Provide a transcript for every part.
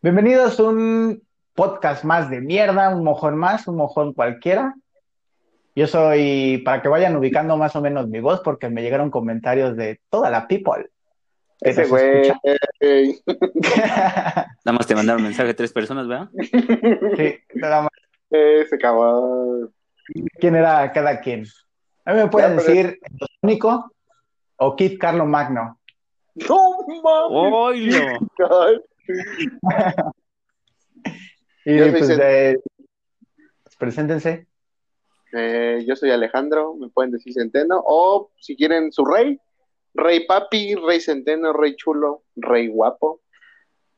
Bienvenidos a un podcast más de mierda, un mojón más, un mojón cualquiera. Yo soy, para que vayan ubicando más o menos mi voz, porque me llegaron comentarios de toda la people. que Ese güey. escucha. ey. Nada más te mandaron mensaje tres personas, ¿verdad? Sí, nada más. Ese cabrón. ¿Quién era cada quien? A mí me pueden Ya, pero- decir el único o Kit Carlo Magno. No mames. ¡Oilo! Y Yo soy pues, eh, preséntense. eh, yo soy Alejandro, me pueden decir Centeno. O si quieren su rey, Rey Papi, Rey Centeno, Rey Chulo, Rey Guapo.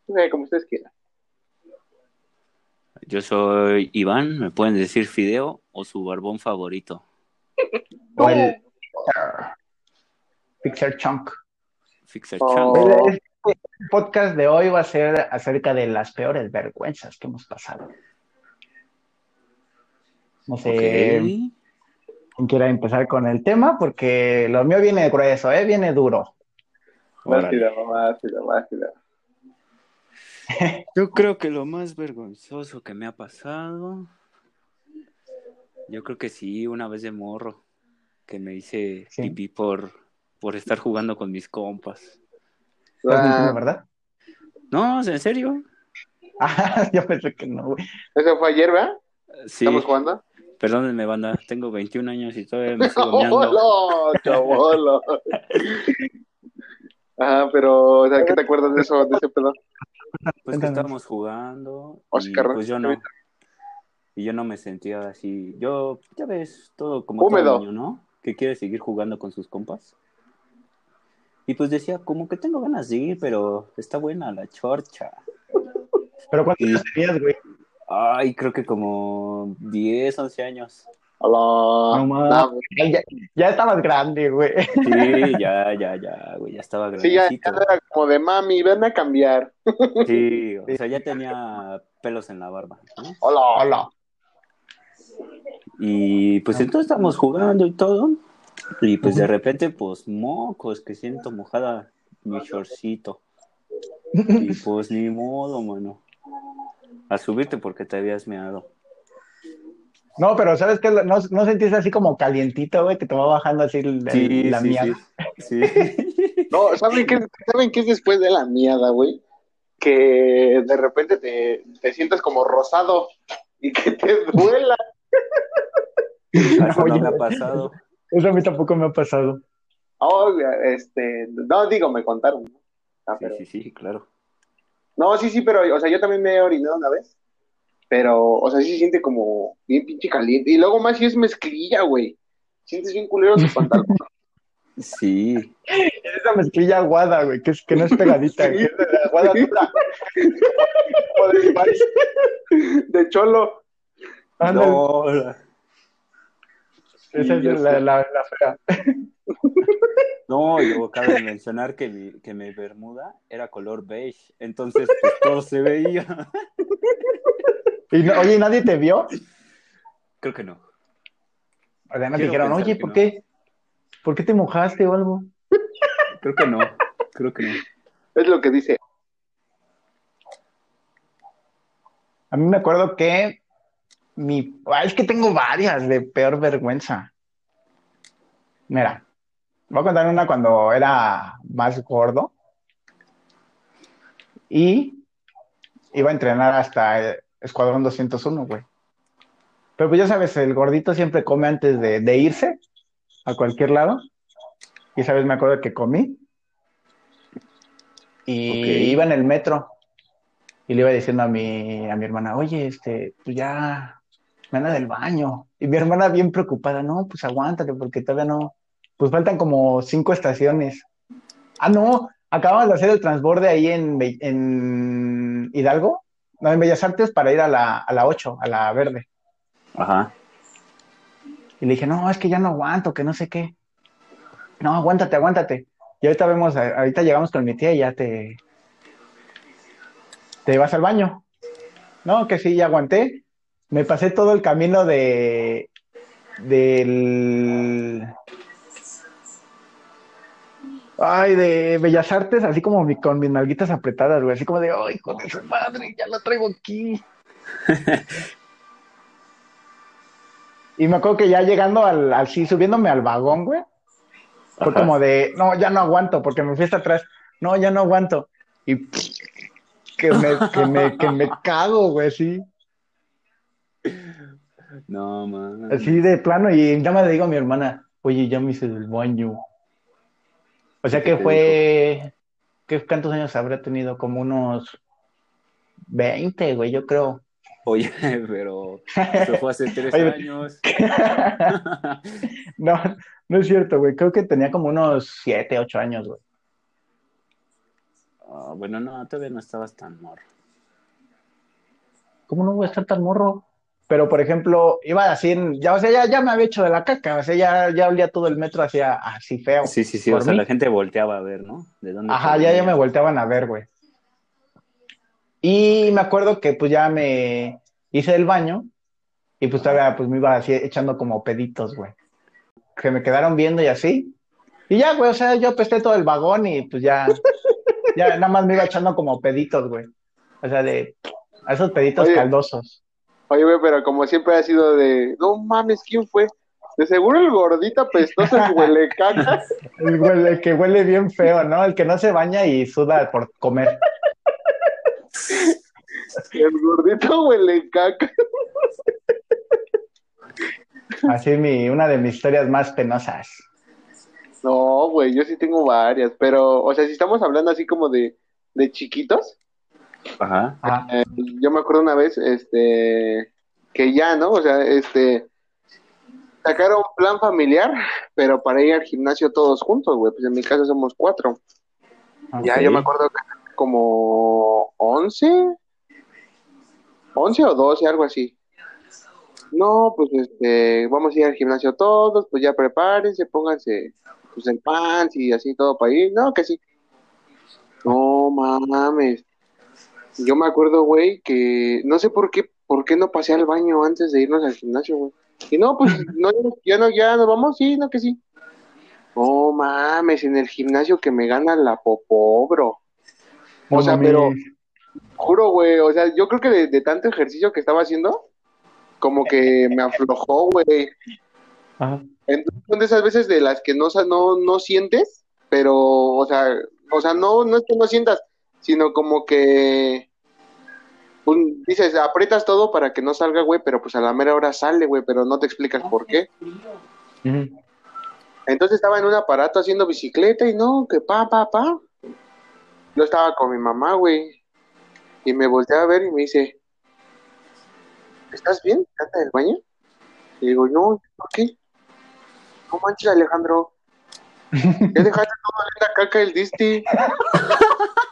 Eh, como ustedes quieran. Yo soy Iván, me pueden decir Fideo o su barbón favorito. O el Pixar Chunk. Fixer Oh. Chunk. El podcast de hoy va a ser acerca de las peores vergüenzas que hemos pasado. No sé Ok. quién quiera empezar con el tema, porque lo mío viene grueso, ¿eh? Viene duro. Rápido, rápido, rápido. Yo creo que lo más vergonzoso que me ha pasado. Yo creo que sí, una vez de morro, que me hice Sí. pipí por, por estar jugando con mis compas. ¿Estás Ah, verdad? No, ¿en serio? Ah, yo pensé que no, güey. Eso fue ayer, ¿verdad? Sí, ¿Estamos jugando? perdónenme, banda, tengo 21 años y todavía me sigo meando. ¡Hola, chavolo! Ajá, pero, o sea, ¿qué te acuerdas de eso, de ese pedo? Pues que estábamos jugando y Oscar, pues yo no. Y yo no me sentía así. Yo, ya ves, todo como Húmedo. todo niño, ¿no? Que quiere seguir jugando con sus compas. Y pues decía, como que tengo ganas de ir, pero está buena la chorcha. Pero ¿cuántos años tenías, güey? Ay, creo que como 10, 11 años. Hola. No güey. Ya, ya estabas grande, güey. Sí, ya, ya, ya, güey, ya estaba Sí, ya, ya era como de mami, ven a cambiar. Sí, o sea, ya tenía pelos en la barba. ¿no? Hola. Hola. Y pues entonces estamos jugando y todo. Y pues de repente, pues mocos, que siento mojada mi shortcito. Y pues ni modo, mano. A subirte porque te habías meado. No, pero ¿sabes qué? ¿No, no sentiste así como calientito, güey? Que te va bajando así el- el- la mierda. sí. Sí. No, ¿saben qué, ¿saben qué es después de la miada, güey? Que de repente te, te sientes como rosado y que te duela. Eso no me ha pasado. Eso a mí tampoco me ha pasado. Oh, este, no, digo, me contaron. ¿no? Ah, Sí, pero- sí, sí, claro. No, sí, sí, pero, o sea, yo también me he orinado una vez. Pero, o sea, sí se siente como bien pinche caliente. Y luego más si es mezclilla, güey. Sientes bien culero tu pantalón. Sí. Esa mezclilla aguada, güey, que, es, que no es pegadita, Sí. que es de la aguada dura. De cholo. Ándale, No. Esa es la, la, la fea. No, yo cabe mencionar que mi, que mi bermuda era color beige, entonces pues todo se veía. Y no- oye, ¿nadie te vio? Creo que no. O sea, no te Quiero dijeron, oye, ¿por no. qué? ¿Por qué te mojaste o algo? Creo que no. Creo que no. Es lo que dice. A mí me acuerdo que mi... Ay, es que tengo varias de peor vergüenza. Mira, voy a contar una cuando era más gordo y iba a entrenar hasta el Escuadrón 201, güey. Pero pues ya sabes, el gordito siempre come antes de, de irse a cualquier lado. Y sabes, me acuerdo que comí y iba en el metro y le iba diciendo a mi, a mi hermana, oye, este, pues ya me anda del baño. Y mi hermana bien preocupada, no, pues aguántate porque todavía no, pues faltan como cinco estaciones. Ah, no, acabamos de hacer el transborde ahí en, en Hidalgo, no, en Bellas Artes para ir a la, a la 8, a la verde. Ajá. Y le dije, no, es que ya no aguanto, que no sé qué. No, aguántate, aguántate. Y ahorita vemos, ahorita llegamos con mi tía y ya te, te vas al baño. No, que sí, ya aguanté. Me pasé todo el camino de del Ay, de Bellas Artes, así como mi- con mis nalguitas apretadas, güey. Así como de, ay, de su madre, ya lo traigo aquí. y me acuerdo que ya llegando al, al sí, subiéndome al vagón, güey. Fue Ajá. como de, no, ya no aguanto, porque me fui hasta atrás. No, ya no aguanto. Y que me, que me, que me cago, güey, sí. No, man. Así de plano, y ya me le digo a mi hermana, oye, ya me hice del baño. O sea que ¿Qué te fue, ¿qué, ¿cuántos años habrá tenido? Como unos 20, güey, yo creo. Oye, pero eso fue hace tres Oye. años. No, no es cierto, güey, creo que tenía como unos 7, 8 años, güey. Ah, bueno, no, todavía no estabas tan morro. ¿Cómo no voy a estar tan morro? Pero, por ejemplo, iba así, en- ya, o sea, ya, ya me había hecho de la caca, o sea, ya, ya olía todo el metro hacia así feo. Sí, sí, sí. O sea, la gente volteaba a ver, ¿no? ¿De dónde Ajá, ya, ya me volteaban a ver, güey. Y me acuerdo que pues ya me hice el baño y pues todavía pues me iba así echando como peditos, güey. Que me quedaron viendo y así. Y ya, güey, o sea, yo pesté todo el vagón y pues ya, ya nada más me iba echando como peditos, güey. O sea, de a esos peditos Oye. caldosos. Oye, güey, pero como siempre ha sido de, no mames, ¿quién fue? De seguro el gordito apestoso, el huele caca. El, güey, el que huele bien feo, ¿no? El que no se baña y suda por comer. El gordito huele caca. Así mi, una de mis historias más penosas. No, güey, yo sí tengo varias, pero, o sea, si estamos hablando así como de, de chiquitos, Ajá. Ajá. eh, yo me acuerdo una vez, este, que ya, ¿no? O sea, este, sacaron plan familiar, pero para ir al gimnasio todos juntos, güey, pues en mi caso somos cuatro. Ya, yo me acuerdo que como 11, 11 o 12, algo así. No, pues este, vamos a ir al gimnasio todos, pues ya prepárense, pónganse pues el pants y así todo para ir. No, que sí. No mames. Yo me acuerdo, güey, que no sé por qué, por qué no pasé al baño antes de irnos al gimnasio, güey. Y no, pues no, ya no, ya nos vamos, sí, no que sí. No mames, en el gimnasio que me gana la popó, bro. O sea, pero juro, güey, o sea, yo creo que de, de tanto ejercicio que estaba haciendo, como que me aflojó, güey. Ajá. Entonces son de esas veces de las que no, no, no sientes, pero, o sea, o sea, no, no es que no sientas, sino como que pues, dices, aprietas todo para que no salga, güey, pero pues a la mera hora sale, güey, pero no te explicas por qué. Entonces estaba en un aparato haciendo bicicleta y no, que pa, pa, pa. Yo estaba con mi mamá, güey, y me volteé a ver y me dice, ¿estás bien? ¿Anda del baño? Y digo, no, ¿por qué? No manches, Alejandro. Ya dejaste todo en la caca el disti.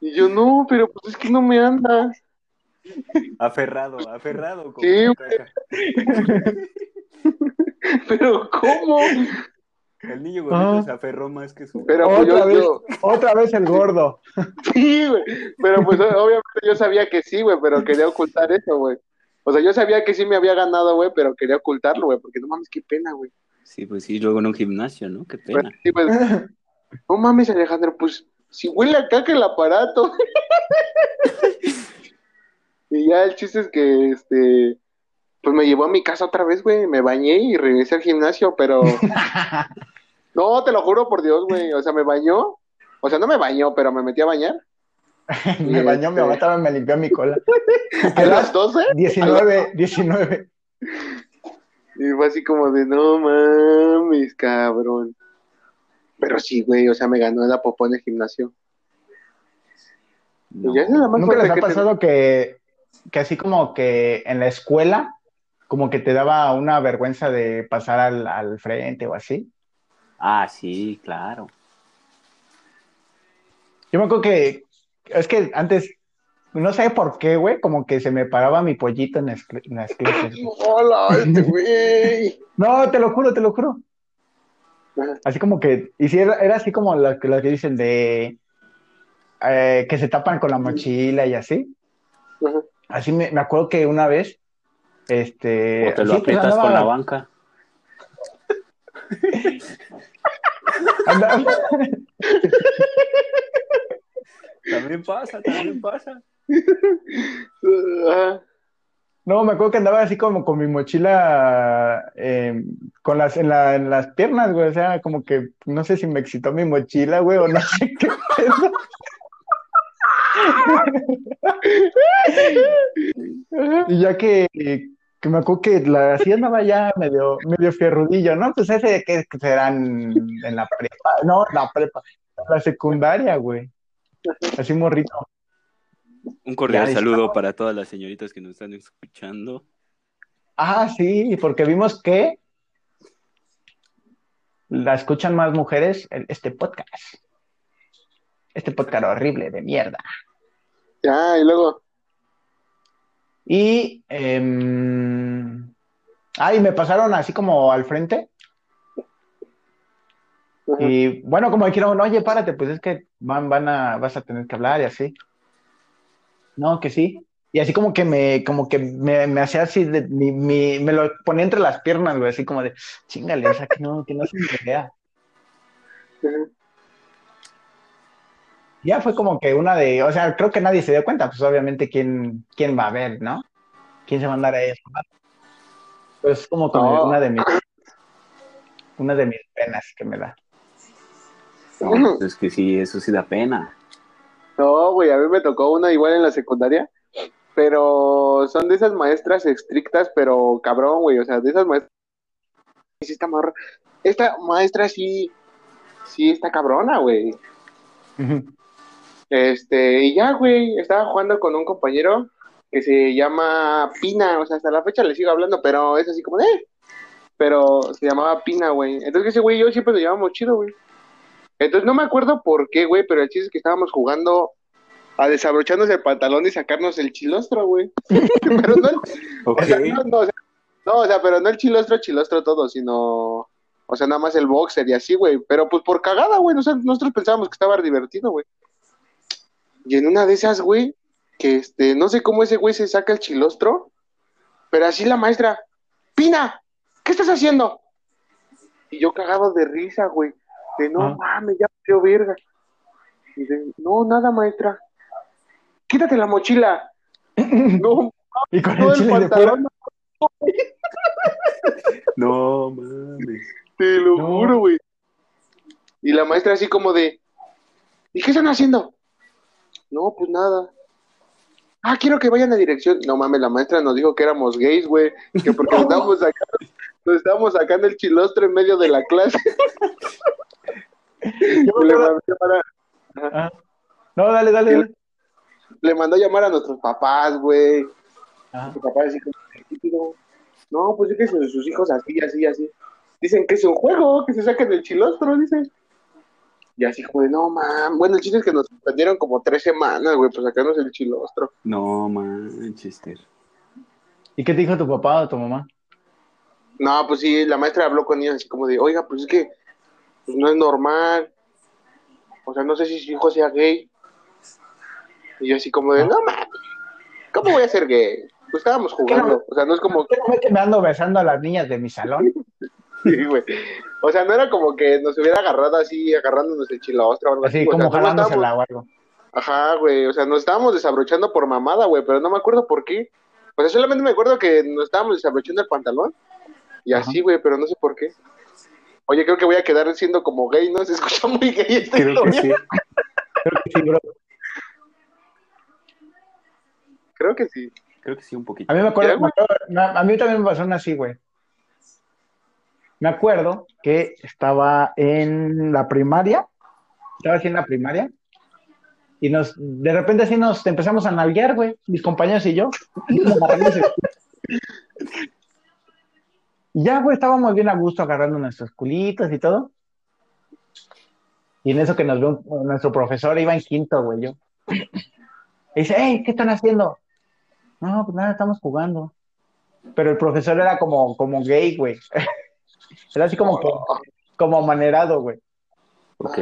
Y yo, no, pero pues es que no me anda. Aferrado, aferrado. como Sí. Pero ¿cómo? El niño gordito Ah. se aferró más que su. Pero pues Otra yo, vez. yo, Otra vez el gordo. sí, güey. Pero pues obviamente yo sabía que sí, güey, pero quería ocultar eso, güey. O sea, yo sabía que sí me había ganado, güey, pero quería ocultarlo, güey, porque no mames, qué pena, güey. Sí, pues sí, luego en un gimnasio, ¿no? Qué pena. sí, pues, no mames, Alejandro, pues si huele a caca el aparato. y ya el chiste es que, este, pues me llevó a mi casa otra vez, güey, me bañé y regresé al gimnasio, pero... No, te lo juro por Dios, güey, o sea, me bañó, o sea, no me bañó, pero me metí a bañar. me bañó, mi Este. mamá también me limpió mi cola. A las 12, 19, 19. y fue así como de, no mames, cabrón. Pero sí, güey, o sea, me ganó la popó en el gimnasio. No. Y ya es la más ¿Nunca les ha que pasado que, que así como que en la escuela, como que te daba una vergüenza de pasar al, al frente o así? Ah, sí, claro. Yo me acuerdo que, es que antes, no sé por qué, güey, como que se me paraba mi pollito en las, en las clases. güey. Hola, este güey. No, te lo juro, te lo juro. Así como que, y sí, era, era así como lo que, lo que dicen de, eh, que se tapan con la mochila y así. Así me, me acuerdo que una vez, este... O te lo sí, pues, aprietas con la banca. andaba- También pasa, también pasa. Ajá. No, me acuerdo que andaba así como con mi mochila eh, con las, en, la- en las piernas, güey. O sea, como que no sé si me excitó mi mochila, güey, o no sé qué pedo. Y ya que, que me acuerdo que la así andaba ya medio, medio fierrudillo, ¿no? Pues ese que serán en la prepa, no, en la prepa, en la secundaria, güey. Así morrito. Un cordial Ya, saludo para todas las señoritas que nos están escuchando. Ah, sí, porque vimos que la escuchan más mujeres en este podcast. Este podcast horrible de mierda. Ya, y luego. Y, em, ah, y me pasaron así como al frente. Y bueno, como dijeron, oye, párate, pues es que van, van a, vas a tener que hablar y así. No, que sí. Y así como que me, como que me, me hacía así, de, mi, mi- me lo ponía entre las piernas, güey, así como de, chingale, o sea, que no, que no se me vea. Ya fue como que una de, o sea, creo que nadie se dio cuenta, pues obviamente quién, quién va a ver, ¿no? ¿Quién se va a andar a eso? Pues como como una de mis, una de mis penas que me da. No, pues es que sí, eso sí da pena. No, güey, a mí me tocó una igual en la secundaria, pero son de esas maestras estrictas, pero cabrón, güey, o sea, de esas maestras. Sí, Esta, esta maestra sí, sí está cabrona, güey. Este, y ya, güey, estaba jugando con un compañero que se llama Pina, o sea, hasta la fecha le sigo hablando, pero es así como de, "Eh", pero se llamaba Pina, güey. Entonces ese güey y yo siempre lo llamamos chido, güey. Entonces no me acuerdo por qué, güey, pero el chiste es que estábamos jugando a desabrocharnos el pantalón y sacarnos el chilostro, güey. pero no, el- Ok. o sea, no, no, o sea, no, o sea, pero no el chilostro, chilostro todo, sino, o sea, nada más el boxer y así, güey. Pero pues por cagada, güey, nosotros pensábamos que estaba divertido, güey. Y en una de esas, güey, que este, no sé cómo ese güey se saca el chilostro, pero así la maestra, Pina, ¿qué estás haciendo? Y yo cagado de risa, güey, de no Ah. mames, ya dio verga. Y de, no, nada, maestra. Quítate la mochila. no, Y con todo el el de pantalón, No mames. Te lo No. juro, güey. Y la maestra así como de, ¿y qué están haciendo? No, pues nada. Ah, quiero que vayan a dirección. No mames, la maestra nos dijo que éramos gays, güey. Que porque nos estábamos sacando, nos estábamos sacando el chilostro en medio de la clase. Yo le, mandó llamar a, Ah. No, dale, dale, dale. le mandó llamar a nuestros papás, güey. Nuestros papás así como. No, pues es que sus, sus hijos así, así, así. Dicen que es un juego, que se saquen el chilostro, dicen. Y así como de, no, mam. Bueno, el chiste es que nos suspendieron como tres semanas, güey, por sacarnos el chilostro. No manchester. ¿Y qué te dijo tu papá o tu mamá? No, pues sí, la maestra habló con ellos así como de, oiga, pues es que pues no es normal. O sea, no sé si su hijo sea gay. Y yo así como de, no, mames, ¿cómo voy a ser gay? Pues estábamos jugando. O sea, no es como ¿Qué no ve que me ando besando a las niñas de mi salón? Sí, güey. O sea, no era como que nos hubiera agarrado así, agarrándonos el chilostro o algo así. Así o como sea, jalándosela o algo. Ajá, güey. O sea, nos estábamos desabrochando por mamada, güey, pero no me acuerdo por qué. O sea, solamente me acuerdo que nos estábamos desabrochando el pantalón. Y así, güey, pero no sé por qué. Oye, creo que voy a quedar siendo como gay, ¿no? Se escucha muy gay esta Creo que historia. sí. Creo que sí, bro. Creo que sí. Creo que sí, un poquito. A mí me acuerdo, ¿Era, me acuerdo- a mí también me pasó una así, güey. Me acuerdo que estaba en la primaria, estaba así en la primaria, y nos, de repente así nos empezamos a nalguear, güey, mis compañeros y yo. Nos el- Y Ya, güey, estábamos bien a gusto agarrando nuestros culitos y todo. Y en eso que nos ve un- nuestro profesor, iba en quinto, güey, yo. Y dice, hey, ¿qué están haciendo? No, pues nada, estamos jugando. Pero el profesor era como, como gay, güey. Era así como, como manerado, güey. Ok.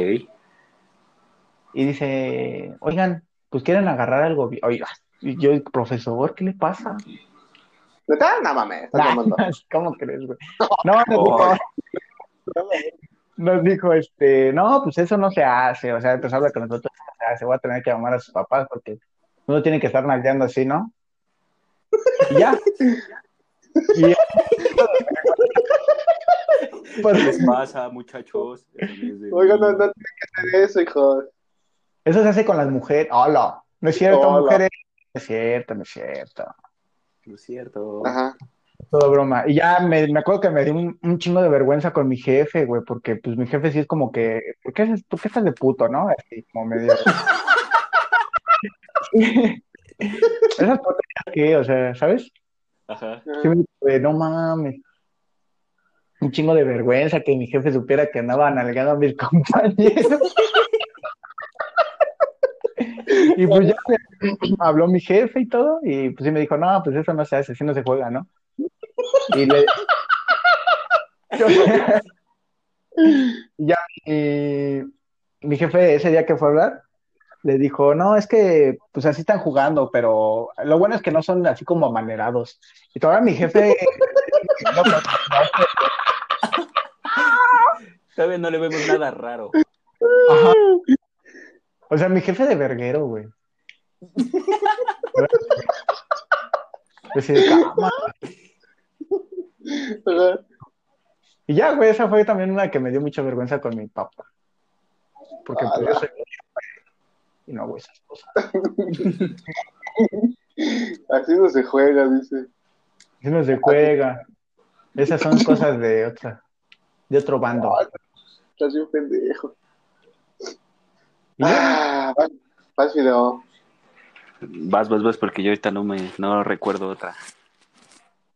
y dice, oigan, pues quieren agarrar al gobierno. Oiga, y yo, profesor, ¿qué le pasa? ¿Neta? No mames. ¿Cómo crees, güey? No, nos dijo, nos dijo, este, no, pues eso no se hace, o sea, pues habla con nosotros, no se hace, voy a tener que llamar a sus papás porque uno tiene que estar nalgueando así, ¿no? Y ya. Y ¿Qué pues, les pasa, muchachos? Oiga, no, no tiene que hacer eso, hijo. eso se hace con las mujeres. Hola, no es cierto, Hola. mujeres. No es cierto, no es cierto. No es cierto. Ajá. Todo broma. Y ya me, me acuerdo que me dio un, un chingo de vergüenza con mi jefe, güey, porque pues mi jefe sí es como que, ¿por qué, haces- por qué estás de puto, no? Así como medio. Esas tonterías que, o sea, ¿sabes? Ajá. Sí me no mames. Un chingo de vergüenza que mi jefe supiera que andaba nalgando a mis compañeros. Y pues ya habló mi jefe y todo, y pues sí me dijo, no, pues eso no se hace, así no se juega, ¿no? Y le... Y ya mi, mi jefe ese día que fue a hablar, le dijo, no, es que pues así están jugando, pero lo bueno es que no son así como amanerados. Y todavía mi jefe... no, pero- Todavía no le vemos nada raro. Ajá. O sea, mi jefe de verguero, güey. Ajá. Y ya, güey, esa fue también una que me dio mucha vergüenza con mi papá. Porque pues yo soy y no hago esas cosas. Así no se juega, dice. Así no se juega. Esas son cosas de otra, de otro bando. Estás bien pendejo. Ya, Ah, vas, vas, Fideo. Vas, vas, vas, porque yo ahorita no me no recuerdo otra.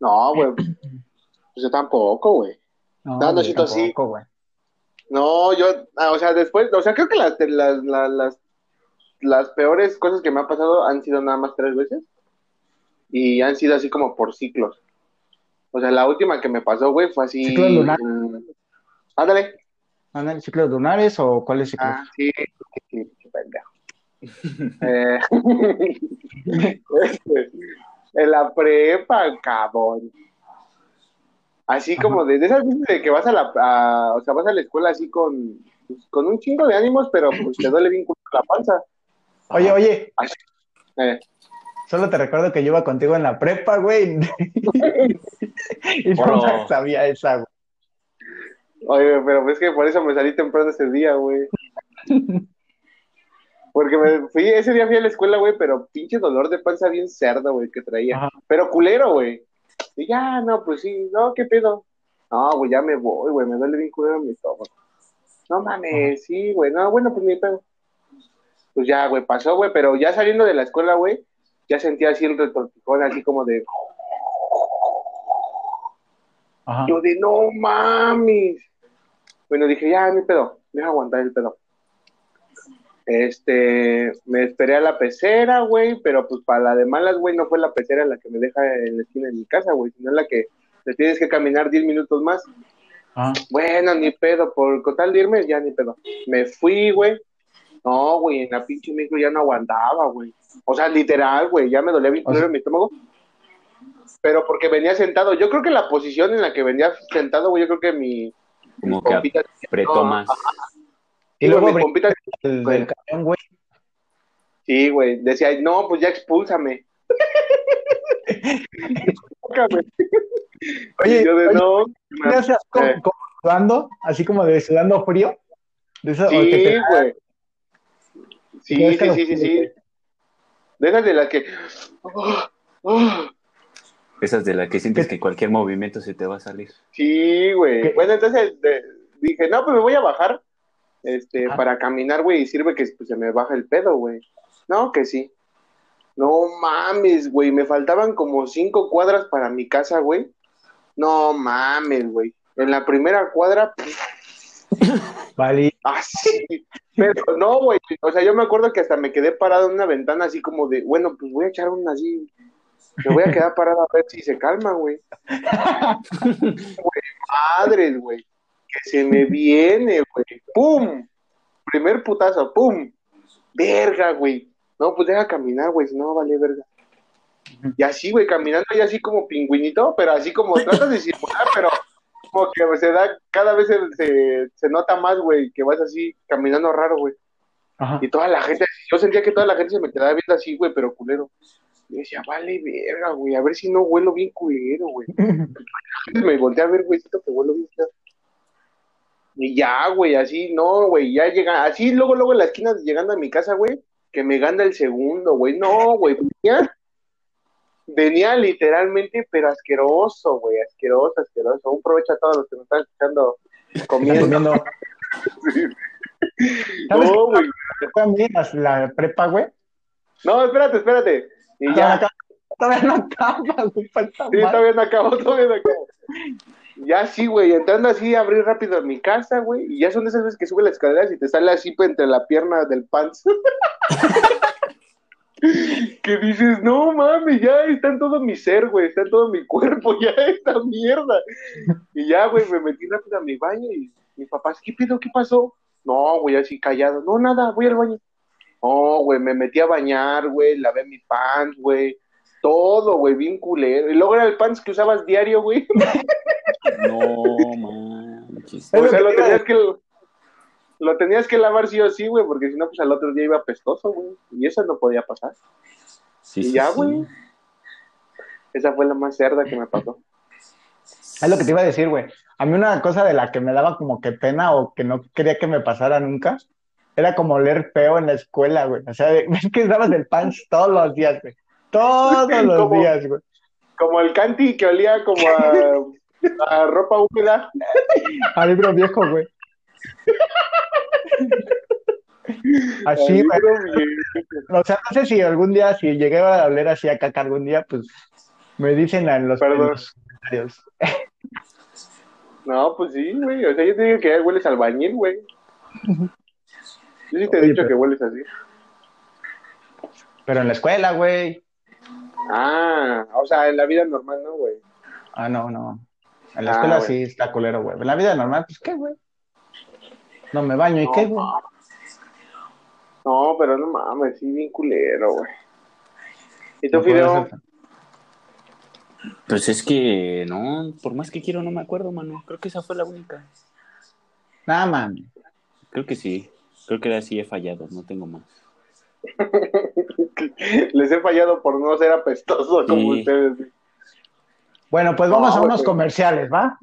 No, güey. Pues yo tampoco, güey. no, no, Nachito, sí. tampoco, güey. No, yo, ah, o sea, después, o sea, creo que las, las, las, las, las peores cosas que me han pasado han sido nada más tres veces. Y han sido así como por ciclos. O sea, la última que me pasó, güey, fue así. ¿Ciclos lunares? mm, Ándale. ¿Andan ciclos lunares o cuáles ciclos? Ah, sí, sí, sí, pendejo. Eh, en la prepa, cabrón. Así como de, de esas veces de que vas a la, a- o sea, vas a la escuela así con, con un chingo de ánimos, pero pues te duele bien la panza. Oye, oye, Eh, solo te recuerdo que yo iba contigo en la prepa, güey. y no sabía esa, güey. Oye, pero es que por eso me salí temprano ese día, güey. Porque me fui, ese día fui a la escuela, güey, pero pinche dolor de panza bien cerdo, güey, que traía. Ajá. Pero culero, güey. Y ya, no, pues sí, no, ¿qué pedo? No, güey, ya me voy, güey, me duele bien culero mi estómago. No mames, sí, güey, no, bueno, pues ni pedo. Pues ya, güey, pasó, güey, pero ya saliendo de la escuela, güey, ya sentía así el retortijón, así como de, Ajá. yo de, no mames. Bueno, dije, ya, ni pedo, deja aguantar el pedo. Este, me esperé a la pecera, güey, pero pues para la de malas, güey, no fue la pecera la que me deja en la esquina de mi casa, güey, sino la que te tienes que caminar 10 minutos más. Ajá. Bueno, ni pedo, por tal de irme, ya ni pedo. Me fui, güey. No, güey, en la pinche micro ya no aguantaba, güey. O sea, literal, güey, ya me dolía bien O sea- culero mi estómago. Pero porque venía sentado. Yo creo que la posición en la que venía sentado, güey, yo creo que mi, Como que No, más. Y luego mi pompita, el del camión, güey. sí, güey, decía, no, pues ya expúlsame. Oye, Y yo de oye, no. ¿qué haces como, Eh. como sudando? Así como de sudando frío. De que Sí, te- güey. Sí, sí, sí, sí, sí. De esas de las que. oh, oh, Esas de las que sientes que cualquier movimiento se te va a salir. Sí, güey. ¿Qué? Bueno, entonces de- dije, no, pues me voy a bajar este, para caminar, güey, y sirve que pues, se me baja el pedo, güey. No, que sí. No mames, güey, me faltaban como cinco cuadras para mi casa, güey. No mames, güey. En la primera cuadra, Vale. así. Pero no, güey. O sea, yo me acuerdo que hasta me quedé parado en una ventana así como de, bueno, pues voy a echar una así. Me voy a quedar parado a ver si se calma, güey. Güey, madres, güey. Que se me viene, güey. ¡Pum! Primer putazo, ¡pum! verga, güey. No, pues deja caminar, güey, si no vale verga. Y así, güey, caminando y así como pingüinito, pero así como tratas de circular, pero como que se da, cada vez se, se, se nota más, güey, que vas así caminando raro, güey. Ajá. Y toda la gente, yo sentía que toda la gente se me quedaba viendo así, güey, pero culero. Y decía, vale, verga, güey, a ver si no huelo bien culero, güey. Me volteé a ver, güey, que huelo bien feo. Y ya, güey, así, no, güey, ya llega, así luego, luego en la esquina, llegando a mi casa, güey, que me gana el segundo, güey, no, güey, venía, venía literalmente, pero asqueroso, güey, asqueroso, asqueroso. Un provecho a todos los que nos están escuchando comiendo. comiendo. ¿Sabes No, güey, la, la prepa, güey? no, espérate, espérate. Y ya, Todavía no acaba, güey, falta Sí, todavía no acabó, todavía no acabó. Ya sí, güey, entrando así, abrí rápido mi casa, güey, y ya son de esas veces que sube las escaleras y te sale así pues, entre la pierna del pants. que dices, no mames, ya está en todo mi ser, güey, está en todo mi cuerpo, ya esta mierda. Y ya, güey, me metí rápido a mi baño y mis papás, ¿qué pedo? ¿Qué pasó? No, güey, así callado, no, nada, voy al baño. No, güey, me metí a bañar, güey, lavé mi pants, güey, todo, güey, bien culero. Y luego era el pants que usabas diario, güey. No manches. Es O sea, lo tenías que lo tenías que lavar sí o sí, güey, porque si no, pues al otro día iba pestoso, güey. Y eso no podía pasar. Sí, y sí, ya, sí. güey. Esa fue la más cerda que me pasó. Es lo que te iba a decir, güey. A mí una cosa de la que me daba como que pena o que no quería que me pasara nunca, era como leer feo en la escuela, güey. O sea, ves que usabas el pants todos los días, güey. Todos los días, güey. Como el canti que olía como a, a ropa húmeda. A libro viejo, güey. Así, Al viejo. O sea, no sé si algún día, si llegué a oler así a caca algún día, pues me dicen en los, en los comentarios. No, pues sí, güey. O sea, yo te digo que hueles albañil, güey. Yo sí te he Oye, dicho pero- que hueles así. Pero en la escuela, güey. Ah, o sea, en la vida normal, ¿no, güey? Ah, no, no. En la Ah, escuela sí está culero, güey. En la vida normal, pues, ¿qué, güey? No me baño, ¿y No, qué, güey? No, pero no mames, sí, bien culero, güey. ¿Y tú, No Fideo? Pues es que no, por más que quiero no me acuerdo, mano. Creo que esa fue la única. Nah, mami. Creo que sí. Creo que así he fallado, no tengo más. Les he fallado por no ser apestoso como ustedes. Bueno, pues vamos No, a unos comerciales, ¿va?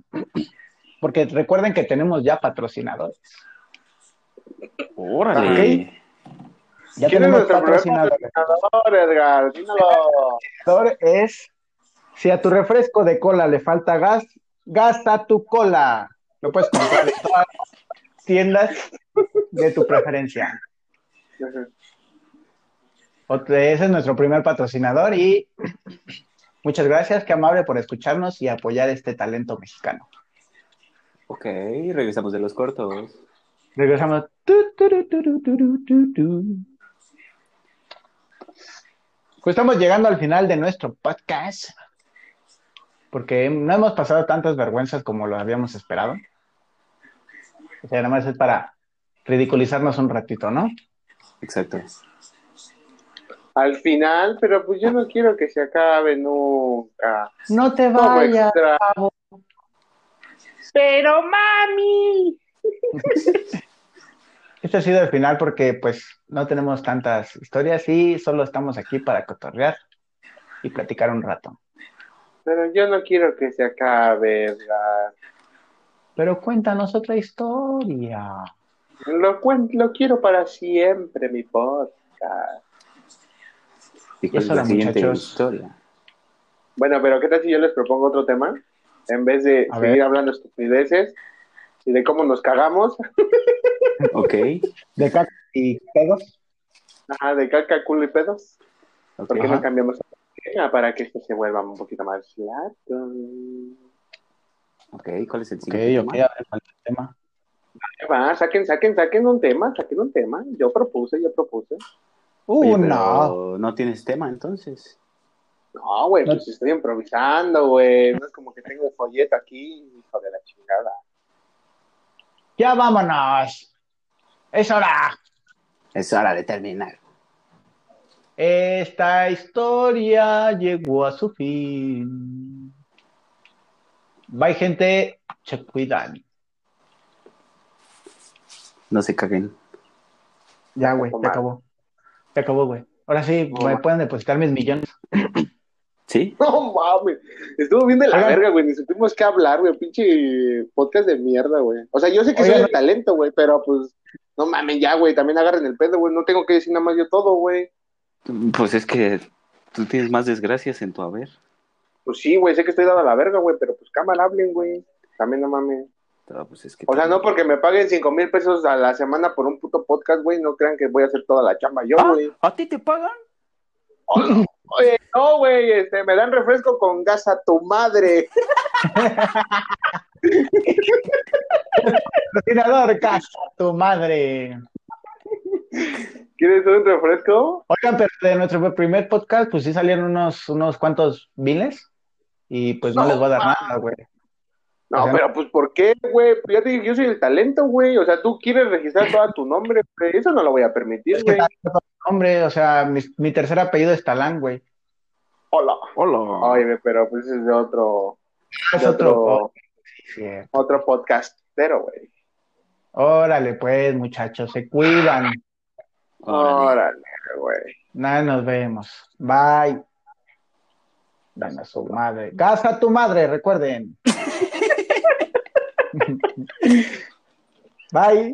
Porque recuerden que tenemos ya patrocinadores. Órale. Ya ¿Quién es tenemos nuestro primer patrocinadores. patrocinador, Edgar? Dímelo. patrocinador es si a tu refresco de cola le falta gas, gasta tu cola. Lo puedes comprar en todas las tiendas de tu preferencia. Ese es nuestro primer patrocinador y muchas gracias, qué amable por escucharnos y apoyar este talento mexicano. Ok, regresamos de los cortos. Regresamos. Pues estamos llegando al final de nuestro podcast. Porque no hemos pasado tantas vergüenzas como lo habíamos esperado. O sea, nada más es para ridiculizarnos un ratito, ¿no? Exacto. Al final, pero pues yo no quiero que se acabe nunca. No te vayas. Pero mami. Este ha sido el final porque pues no tenemos tantas historias y solo estamos aquí para cotorrear y platicar un rato. Pero yo no quiero que se acabe, Edgar. Pero cuéntanos otra historia. Lo, cuen- lo quiero para siempre, mi podcast. ¿Y cuál es Eso la era, siguiente muchachos. historia? Bueno, pero ¿qué tal si yo les propongo otro tema? En vez de A seguir ver. hablando estupideces y de cómo nos cagamos, Ok. ¿De caca y pedos? ajá, de caca, culo y pedos, ok. ¿por qué Ajá. no cambiamos para que esto se vuelva un poquito más largo? Ok, ¿cuál es el Ok, siguiente ok, tema? a ver, ¿cuál es el tema? Va, saquen, saquen, saquen un tema, saquen un tema. Yo propuse, yo propuse. Oye, Uh, no. no tienes tema entonces. No, güey, No. pues estoy improvisando, güey. No es como que tengo el folleto aquí, hijo de la chingada. Ya vámonos. Es hora. Es hora de terminar. Esta historia llegó a su fin. Bye, gente. Se cuidan. No se caguen. Ya, güey, se acabó. Se acabó, güey. Ahora sí, No, me pueden depositar mis millones. ¿Sí? No mames. Estuvo bien de la Oigan. verga, güey. Ni supimos qué hablar, güey. Pinche podcast de mierda, güey. O sea, yo sé que soy el talento, güey, pero pues. No mames, ya, güey. También agarren el pedo, güey. No tengo que decir nada más yo todo, güey. Pues es que tú tienes más desgracias en tu haber. Pues sí, güey. Sé que estoy dado a la verga, güey. Pero pues cámara, hablen, güey. También no mames. Pues es que O sea, no porque me paguen cinco mil pesos a la semana por un puto podcast, güey. No crean que voy a hacer toda la chamba yo, Ah, güey. ¿A ti te pagan? Oye, no, güey. Este, me dan refresco con gas a tu madre. Patrocinador, casa, tu madre. ¿Quieres un refresco? Oigan, pero de nuestro primer podcast, pues sí salieron unos, unos cuantos miles. Y pues no, No, les voy a dar nada, güey. No, O sea, pero pues ¿por qué, güey? Ya te dije, yo soy el talento, güey. O sea, tú quieres registrar todo tu nombre, güey. Eso no lo voy a permitir, Es que güey. Hombre, o sea, mi, mi tercer apellido es Talán, güey. Hola. Hola. Oye, pero pues es de otro, Es de otro. otro, Sí. otro podcastero, güey. Órale, pues, muchachos, se cuidan. Órale. Órale, güey. Nada, nos vemos. Bye. Dan a su madre. Casa a tu madre, recuerden. Bye.